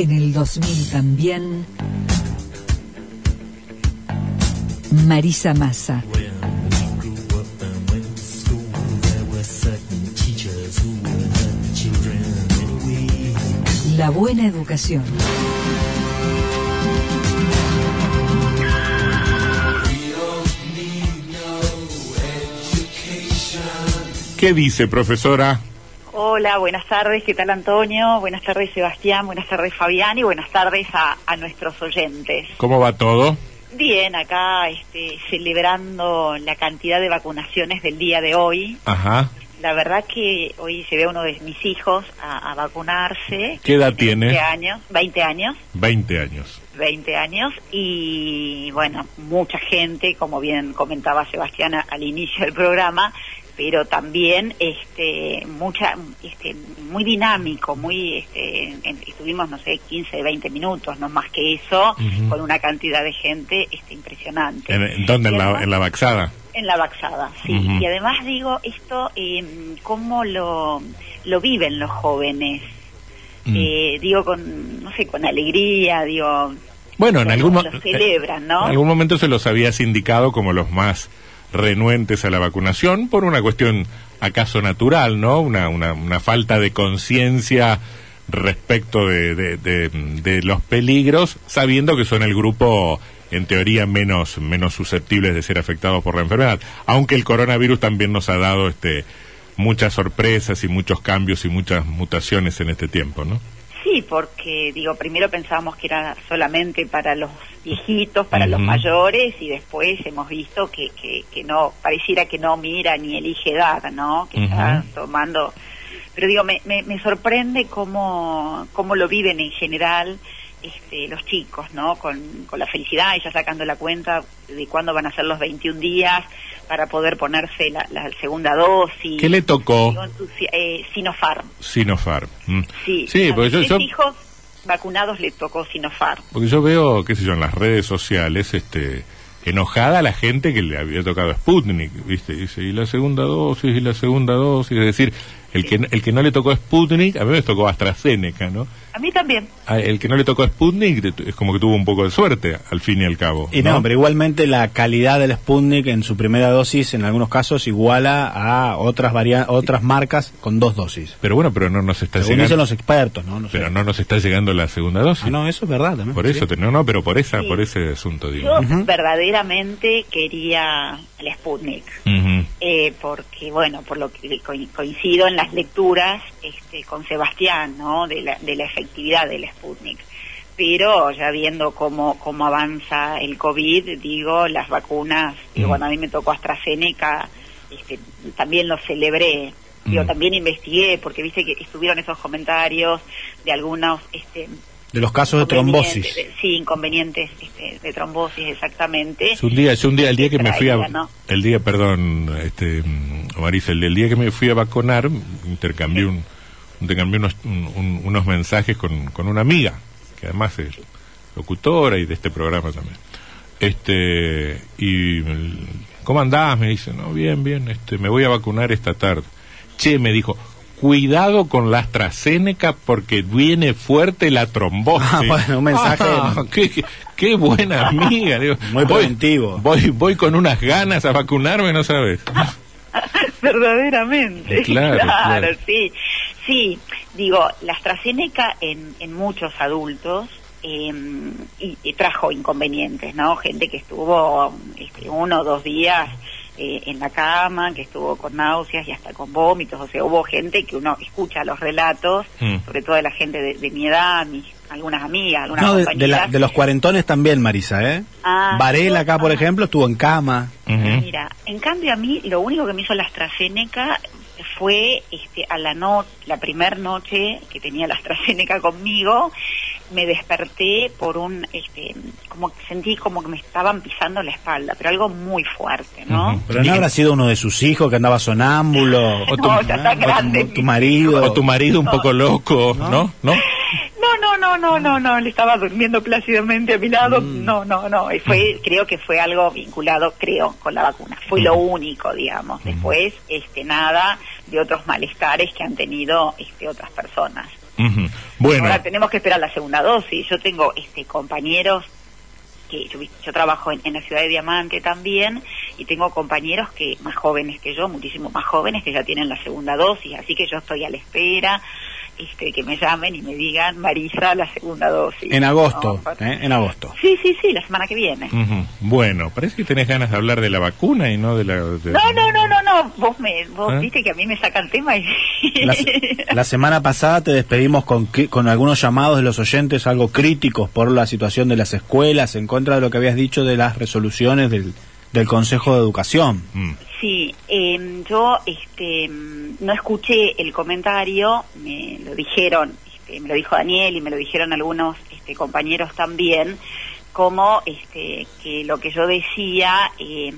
En el 2000 también. Marisa Massa. La buena educación. ¿Qué dice, profesora? Hola, buenas tardes, ¿qué tal Antonio? Buenas tardes Sebastián, buenas tardes Fabián y buenas tardes a, a nuestros oyentes. ¿Cómo va todo? Bien, acá este, celebrando la cantidad de vacunaciones del día de hoy. Ajá. La verdad que hoy se ve uno de mis hijos a, a vacunarse. ¿Qué edad Tiene tiene? 20 años, 20 años. 20 años. 20 años y bueno, mucha gente, como bien comentaba Sebastián a- al inicio del programa, pero también este mucha este muy dinámico, muy este estuvimos no sé 15, 20 minutos, no más que eso, con una cantidad de gente este impresionante. ¿En, dónde? ¿En la, además- en la Baxada? en la Baxada, sí. Y además digo esto, eh, cómo lo, lo viven los jóvenes. Mm. Eh, digo con, no sé, con alegría, digo, Bueno, en algún, celebran, ¿no? en algún momento se los habías indicado como los más renuentes a la vacunación por una cuestión acaso natural, ¿no? Una, una, falta de conciencia respecto de, de, de- de los peligros, sabiendo que son el grupo en teoría menos menos susceptibles de ser afectados por la enfermedad, aunque el coronavirus también nos ha dado este muchas sorpresas y muchos cambios y muchas mutaciones en este tiempo, ¿no? Sí, porque digo, primero pensábamos que era solamente para los viejitos, para los mayores, y después hemos visto que, que, que no, pareciera que no mira ni elige edad, ¿no? Que está Ujú. tomando. Pero digo, me, me, me sorprende cómo, cómo lo viven en general este, los chicos, ¿no? Con, con la felicidad y ya sacando la cuenta de cuándo van a ser los 21 días para poder ponerse la, la segunda dosis. ¿Qué le tocó? Eh, Sinopharm. Sinopharm. Mm. Sí, sí porque yo, yo- hijos vacunados le tocó Sinopharm. porque yo veo, qué sé yo, en las redes sociales, este, enojada la gente que le había tocado Sputnik, ¿viste? Dice, y la segunda dosis, y la segunda dosis, es decir, el que, el que no le tocó Sputnik, a mí me tocó AstraZeneca, ¿no? A mí también. A- El que no le tocó Sputnik es como que tuvo un poco de suerte, al fin y al cabo. Y no, pero igualmente la calidad del Sputnik en su primera dosis en algunos casos iguala a otras varia otras marcas con dos dosis. Pero bueno, pero no nos está Según dicen llegando, los expertos, ¿no? No sé. pero no nos está llegando la segunda dosis. Ah, no, eso es verdad también. Por eso, Sí. te- no, no, pero por esa, Sí. por ese asunto, digo. Yo verdaderamente quería el Sputnik. Eh, porque bueno, por lo que co- coincido en las lecturas este, con Sebastián, ¿no? De la, de la efectividad del Sputnik. Pero ya viendo cómo, cómo avanza el COVID, digo, las vacunas, digo, Mm. bueno, a mí me tocó AstraZeneca, este, también lo celebré. Mm. también investigué, porque viste que estuvieron esos comentarios de algunos, este, De los casos de trombosis. de- sí, inconvenientes este, de trombosis, exactamente. Es un día, es un día, el día que me fui a, el día, perdón, este, Marisa, el, el día que me fui a vacunar, intercambié un, intercambié unos, un- un- unos mensajes con, con una amiga, que además es locutora y de este programa también. Este, y, ¿cómo andás? Me dice, no, bien, bien, este, me voy a vacunar esta tarde. Che, me dijo, cuidado con la AstraZeneca porque viene fuerte la trombosis. Ah, bueno, un mensaje- Ah, qué, qué- qué buena amiga. digo. Muy Voy- preventivo. Voy, voy con unas ganas a vacunarme, ¿no sabes? Verdaderamente. Claro, claro. sí. Sí, digo, la AstraZeneca en, en muchos adultos eh, y, y trajo inconvenientes, ¿no? Gente que estuvo este, uno o dos días eh, en la cama, que estuvo con náuseas y hasta con vómitos, o sea, hubo gente que uno escucha los relatos, Mm. sobre todo de la gente de, de mi edad, mis, algunas amigas, algunas No, de, de la- de los cuarentones también, Marisa, ¿eh? Ah, Varela acá, por ah. ejemplo, estuvo en cama. Mira, en cambio a mí lo único que me hizo la AstraZeneca fue este, a la no, la primer noche que tenía la AstraZeneca conmigo, me desperté por un, este, como que sentí como que me estaban pisando la espalda, pero algo muy fuerte, ¿no? Pero no habrá sido uno de sus hijos que andaba sonámbulo. O tu, No, ya está o tu- grande. tu marido. o tu marido un poco loco, ¿no? ¿No? No, no, no, no, no, no, le estaba durmiendo plácidamente a mi lado. Mm. No, no, no. Y fue, creo que fue algo vinculado, creo, con la vacuna. Fue lo único, digamos. Después, este, nada de otros malestares que han tenido, este, otras personas. Ujú. Bueno, Ahora tenemos que esperar la segunda dosis. Yo tengo, este, compañeros que yo, yo trabajo en, en la ciudad de Diamante también y tengo compañeros que más jóvenes que yo, muchísimo más jóvenes que ya tienen la segunda dosis, así que yo estoy a la espera este, que me llamen y me digan Marisa la segunda dosis. En agosto, ¿no? ¿eh? En agosto. Sí, sí, sí, la semana que viene. ujú. bueno, parece que tenés ganas de hablar de la vacuna y no de la... de- No, no, no, no, no, vos me, vos ¿Eh? viste que a mí me sacan tema y... La, la semana pasada te despedimos con, con algunos llamados de los oyentes algo críticos por la situación de las escuelas, en contra de lo que habías dicho de las resoluciones del, del Consejo de Educación. Mm. Sí, eh, yo este, mm, no escuché el comentario, me lo dijeron, este, me lo dijo Daniel y me lo dijeron algunos este, compañeros también, como este, que lo que yo decía eh,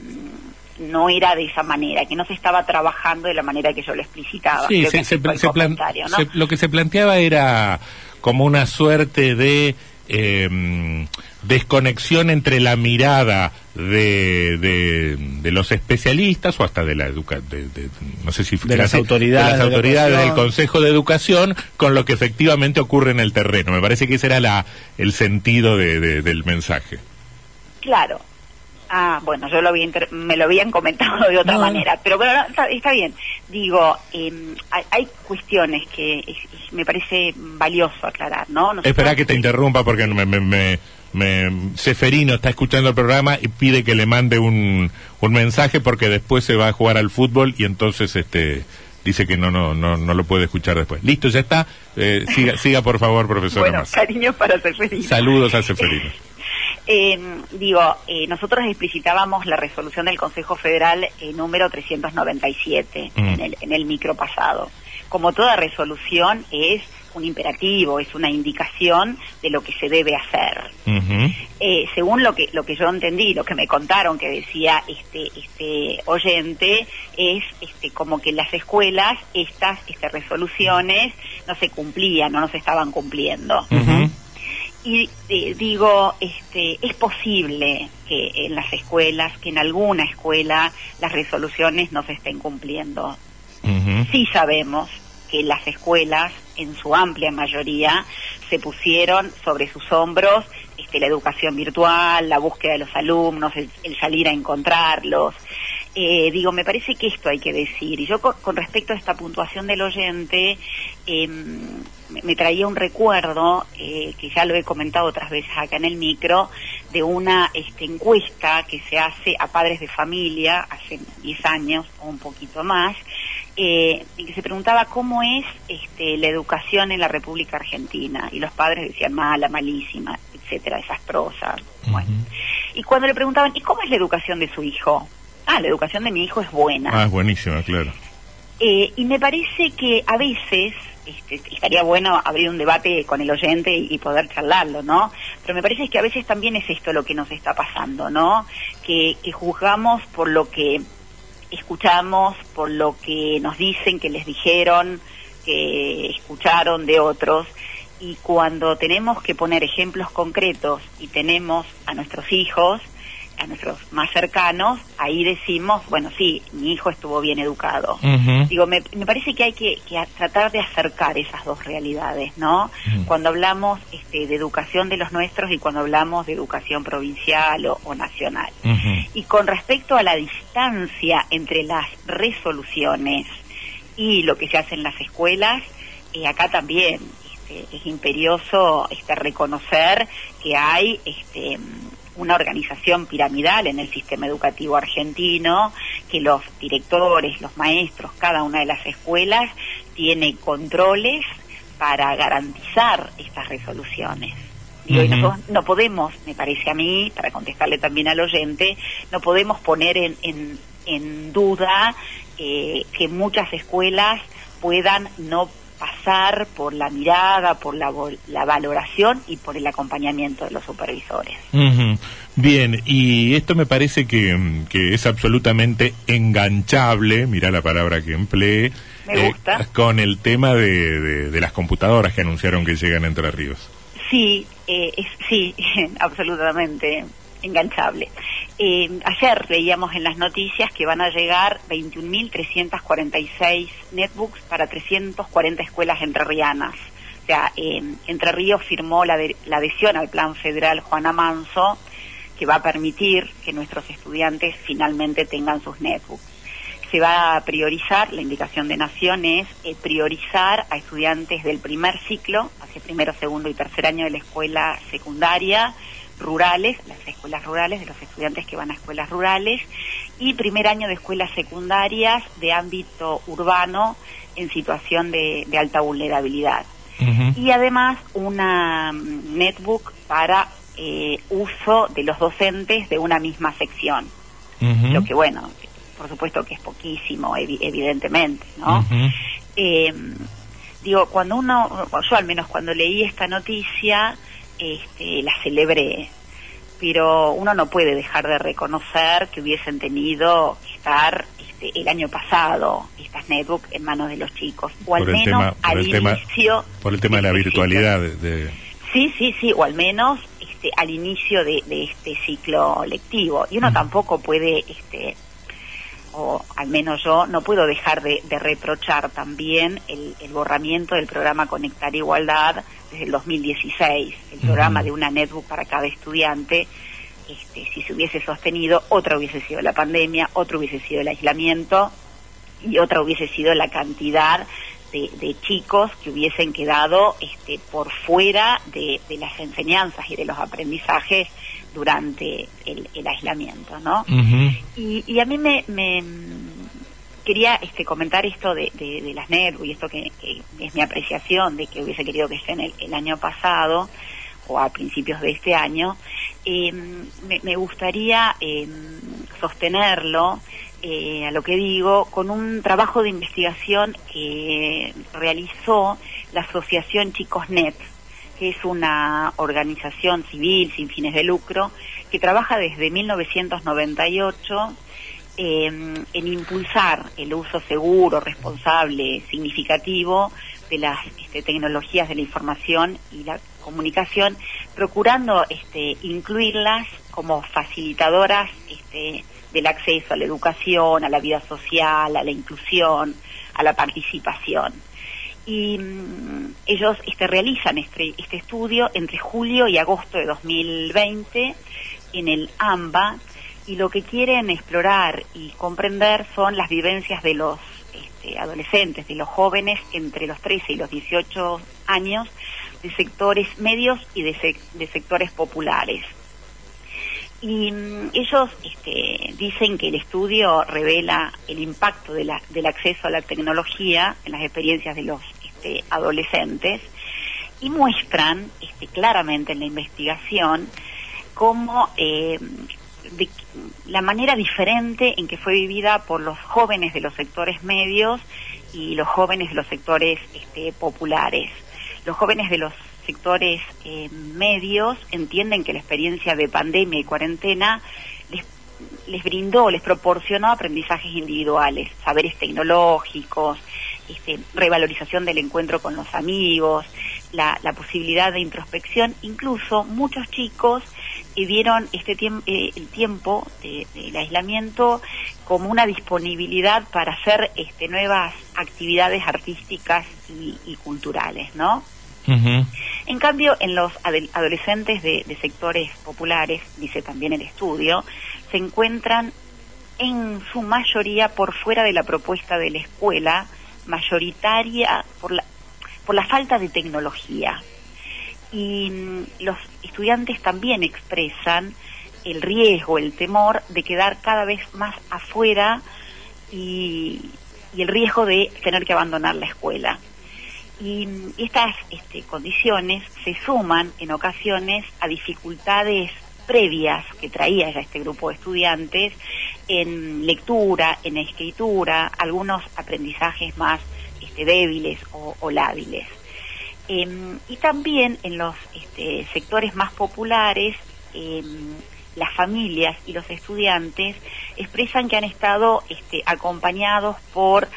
no era de esa manera, que no se estaba trabajando de la manera que yo lo explicitaba. Sí, se- que se se- lo que se planteaba era como una suerte de eh, desconexión entre la mirada de, de, de los especialistas o hasta de la educa de, de- no sé si De las autoridades de las de autoridades del. Consejo de Educación con lo que efectivamente ocurre en el terreno. Me parece que ese era la, el sentido de- de- del mensaje. Claro. Ah, bueno, yo lo había inter- me lo habían comentado de otra No, manera, pero bueno, no, está, está bien. Digo, eh, hay, hay cuestiones que es- es- me parece valioso aclarar, ¿no? Nosotros- Espera que te interrumpa porque me, me, me, me- Seferino está escuchando el programa y pide que le mande un, un mensaje porque después se va a jugar al fútbol y entonces este dice que no no no no lo puede escuchar después. Listo, ya está. Eh, siga, siga por favor, profesora Bueno, cariños para ser feliz. Saludos a Seferino. Eh, digo, eh, nosotros explicitábamos la resolución del Consejo Federal eh, número 397 Mm. en, el, en el micro pasado. Como toda resolución es un imperativo, es una indicación de lo que se debe hacer. Eh, según lo que lo que yo entendí, lo que me contaron que decía este este oyente es este como que en las escuelas estas este, resoluciones no se cumplían no se estaban cumpliendo. Y eh, digo este es posible que en las escuelas que en alguna escuela las resoluciones no se estén cumpliendo Ujú. sí sabemos que las escuelas, en su amplia mayoría, se pusieron sobre sus hombros este, la educación virtual, la búsqueda de los alumnos, el, el salir a encontrarlos. Eh, digo, me parece que esto hay que decir. Y yo con, con respecto a esta puntuación del oyente, eh, me, traía un recuerdo, eh, que ya lo he comentado otras veces acá en el micro, de una este, encuesta que se hace a padres de familia hace 10 años o un poquito más, eh, en que se preguntaba cómo es este, la educación en la República Argentina. Y los padres decían mala, malísima, etcétera, desastrosa. Bueno. Y cuando le preguntaban, ¿y cómo es la educación de su hijo? Ah, la educación de mi hijo es buena. Ah, es buenísima, claro. Eh, y me parece que a veces estaría bueno abrir un debate con el oyente y, poder charlarlo, ¿no? Pero me parece que a veces también es esto lo que nos está pasando, ¿no? Que, que juzgamos por lo que escuchamos, por lo que nos dicen que les dijeron, que escucharon de otros. Y cuando tenemos que poner ejemplos concretos y tenemos a nuestros hijos, a nuestros más cercanos, ahí decimos, bueno, sí, mi hijo estuvo bien educado. Digo, me, me parece que hay que, que tratar de acercar esas dos realidades, ¿no? Cuando hablamos este, de educación de los nuestros y cuando hablamos de educación provincial o, o nacional. Y con respecto a la distancia entre las resoluciones y lo que se hace en las escuelas, eh, acá también este, es imperioso este, reconocer que hay este, una organización piramidal en el sistema educativo argentino, que los directores, los maestros, cada una de las escuelas tiene controles para garantizar estas resoluciones. Y Ujú. nosotros no podemos, me parece a mí, para contestarle también al oyente, no podemos poner en, en, en duda eh, que muchas escuelas puedan no pasar por la mirada, por la, la valoración y por el acompañamiento de los supervisores. Bien, y esto me parece que, que es absolutamente enganchable, mira la palabra que empleé, eh, Me gusta. con el tema de, de- de las computadoras que anunciaron que llegan a Entre Ríos. Sí, eh, es, sí, absolutamente enganchable. Eh, ayer leíamos en las noticias que van a llegar 21.346 netbooks para 340 escuelas entrerrianas. O sea, Entre Ríos firmó la adhesión al plan federal Juana Manso, que va a permitir que nuestros estudiantes finalmente tengan sus netbooks. Se va a priorizar, la indicación de Nación es eh, priorizar a estudiantes del primer ciclo, hacia primero, segundo y tercer año de la escuela secundaria, rurales, las escuelas rurales, de los estudiantes que van a escuelas rurales, y primer año de escuelas secundarias de ámbito urbano en situación de, de alta vulnerabilidad. Y además una mm, netbook para eh, uso de los docentes de una misma sección. Lo que bueno, por supuesto que es poquísimo, evi- evidentemente, ¿no? Eh, digo, cuando uno, yo al menos cuando leí esta noticia, este, la celebré, pero uno no puede dejar de reconocer que hubiesen tenido que estar este, el año pasado estas netbooks en manos de los chicos, o al por menos tema, al el tema, inicio por el tema de la virtualidad. de- de- Sí, sí, sí, o al menos este, al inicio de, de este ciclo lectivo. Y uno tampoco puede, este, o al menos yo, no puedo dejar de, de reprochar también el, el borramiento del programa Conectar Igualdad desde el 2016, el programa de una netbook para cada estudiante. Este, si se hubiese sostenido, otra hubiese sido la pandemia, otro hubiese sido el aislamiento y otra hubiese sido la cantidad de, de chicos que hubiesen quedado este, por fuera de, de las enseñanzas y de los aprendizajes durante el, el aislamiento, ¿no? Y, y a mí me, me, quería este, comentar esto de, de, de las NERU y esto que, que es mi apreciación de que hubiese querido que estén el, el año pasado o a principios de este año. Eh, me, me gustaría eh, sostenerlo eh, a lo que digo, con un trabajo de investigación que realizó la Asociación Chicos Net, que es una organización civil sin fines de lucro que trabaja desde 1998 eh, en impulsar el uso seguro, responsable, significativo de las este, tecnologías de la información y la comunicación, procurando este, incluirlas como facilitadoras este, del acceso a la educación, a la vida social, a la inclusión, a la participación. Y mm, ellos este, realizan este, este estudio entre julio y agosto de 2020 en el AMBA y lo que quieren explorar y comprender son las vivencias de los este, adolescentes, de los jóvenes entre los 13 y los 18 años de sectores medios y de, sec- de sectores populares. Y mm, ellos este, dicen que el estudio revela el impacto del acceso a la tecnología en las experiencias de los este, adolescentes y muestran este, claramente en la investigación cómo eh, la manera diferente en que fue vivida por los jóvenes de los sectores medios y los jóvenes de los sectores este, populares. Los jóvenes de los sectores eh, medios entienden que la experiencia de pandemia y cuarentena les, les brindó, les proporcionó aprendizajes individuales, saberes tecnológicos, este, revalorización del encuentro con los amigos, la, la posibilidad de introspección. Incluso muchos chicos eh, vieron este tiemp- eh, el tiempo de- del aislamiento como una disponibilidad para hacer este, nuevas actividades artísticas y, y culturales, ¿no? En cambio, en los adolescentes de, de sectores populares, dice también el estudio, se encuentran en su mayoría por fuera de la propuesta de la escuela, mayoritaria por la, por la falta de tecnología. Y mm, los estudiantes también expresan el riesgo, el temor de quedar cada vez más afuera y, y el riesgo de tener que abandonar la escuela. Y mm, estas este, condiciones se suman en ocasiones a dificultades previas que traía ya este grupo de estudiantes en lectura, en escritura, algunos aprendizajes más este, débiles o, o lábiles. Em, y también en los este, sectores más populares, em, las familias y los estudiantes expresan que han estado este, acompañados por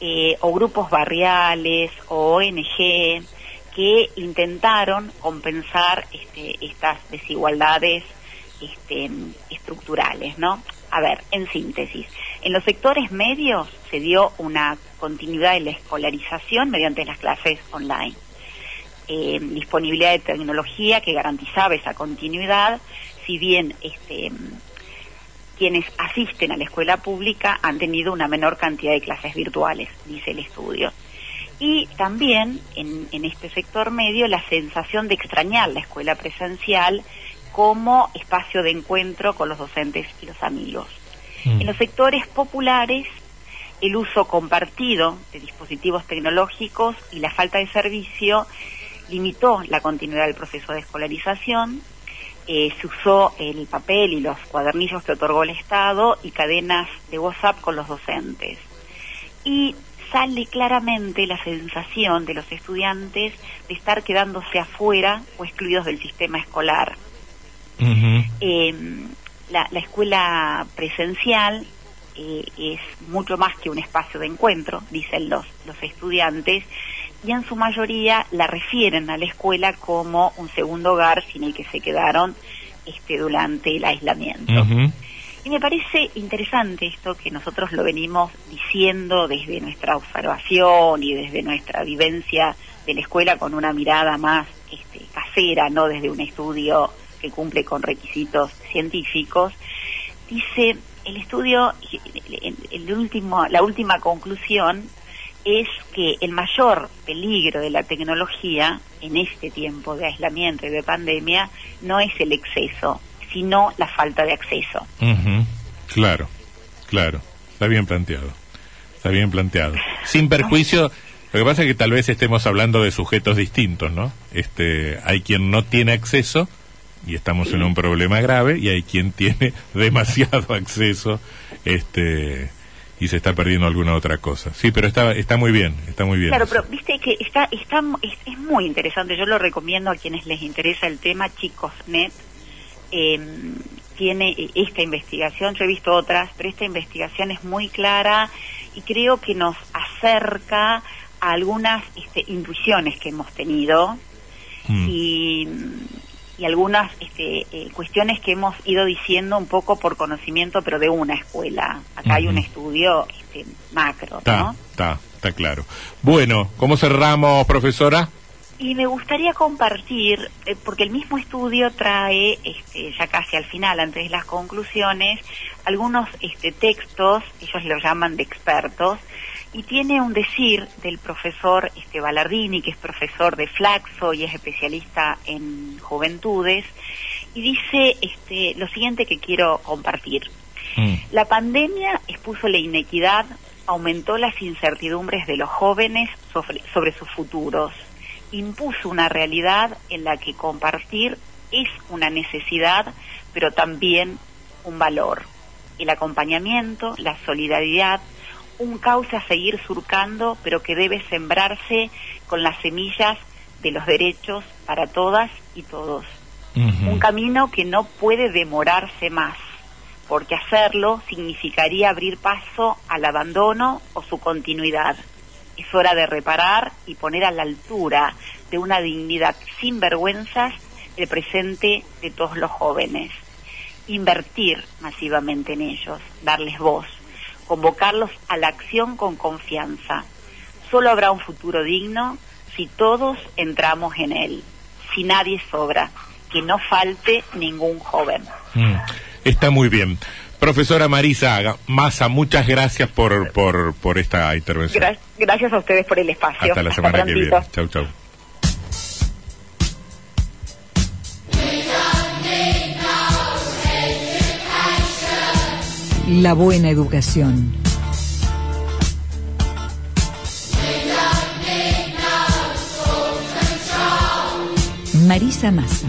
eh, o grupos barriales o ONG que intentaron compensar este, estas desigualdades este, estructurales, ¿no? A ver, en síntesis, en los sectores medios se dio una continuidad de la escolarización mediante las clases online. Eh, disponibilidad de tecnología que garantizaba esa continuidad, si bien este, quienes asisten a la escuela pública han tenido una menor cantidad de clases virtuales, dice el estudio. Y también en, en este sector medio la sensación de extrañar la escuela presencial como espacio de encuentro con los docentes y los amigos. Mm. En los sectores populares, el uso compartido de dispositivos tecnológicos y la falta de servicio limitó la continuidad del proceso de escolarización. Eh, se usó el papel y los cuadernillos que otorgó el Estado y cadenas de WhatsApp con los docentes. Y sale claramente la sensación de los estudiantes de estar quedándose afuera o excluidos del sistema escolar. Eh, la, la escuela presencial eh, es mucho más que un espacio de encuentro, dicen los, los estudiantes, y en su mayoría la refieren a la escuela como un segundo hogar sin el que se quedaron este, durante el aislamiento. Y me parece interesante esto que nosotros lo venimos diciendo desde nuestra observación y desde nuestra vivencia de la escuela con una mirada más este, casera, no desde un estudio que cumple con requisitos científicos. Dice el estudio, el, último, la última conclusión es que el mayor peligro de la tecnología en este tiempo de aislamiento y de pandemia no es el exceso, sino la falta de acceso. Claro, claro. Está bien planteado. Está bien planteado. Sin perjuicio, lo que pasa es que tal vez estemos hablando de sujetos distintos, ¿no? Este, hay quien no tiene acceso y estamos en un problema grave y hay quien tiene demasiado acceso, este, y se está perdiendo alguna otra cosa. Sí, pero está está muy bien, está muy bien. Claro, eso. pero viste que está, está es, es muy interesante. Yo lo recomiendo a quienes les interesa el tema. Chicosnet eh, tiene esta investigación. Yo he visto otras, pero esta investigación es muy clara y creo que nos acerca a algunas este, intuiciones que hemos tenido Mm. y, y algunas este, eh, cuestiones que hemos ido diciendo un poco por conocimiento, pero de una escuela. Acá hay un estudio este, macro, Está, ¿no? está, está claro. Bueno, ¿cómo cerramos, profesora? Y me gustaría compartir, eh, porque el mismo estudio trae, este, ya casi al final, antes de las conclusiones, algunos este, textos, ellos lo llaman de expertos, y tiene un decir del profesor este, Ballardini, que es profesor de Flaxo y es especialista en juventudes, y dice este, lo siguiente que quiero compartir. Mm. La pandemia expuso la inequidad, aumentó las incertidumbres de los jóvenes sobre, sobre sus futuros, impuso una realidad en la que compartir es una necesidad, pero también un valor. El acompañamiento, la solidaridad, un cauce a seguir surcando, pero que debe sembrarse con las semillas de los derechos para todas y todos un camino que no puede demorarse más, porque hacerlo significaría abrir paso al abandono o su continuidad. Es hora de reparar y poner a la altura de una dignidad sin vergüenzas el presente de todos los jóvenes. Invertir masivamente en ellos, darles voz, convocarlos a la acción con confianza. Solo habrá un futuro digno si todos entramos en él, si nadie sobra, que no falte ningún joven. Mm, Está muy bien. Profesora Marisa Massa, muchas gracias por, por, por esta intervención. Gra- gracias a ustedes por el espacio. Hasta la semana que viene. Chau, chau. La buena educación. Marisa Massa.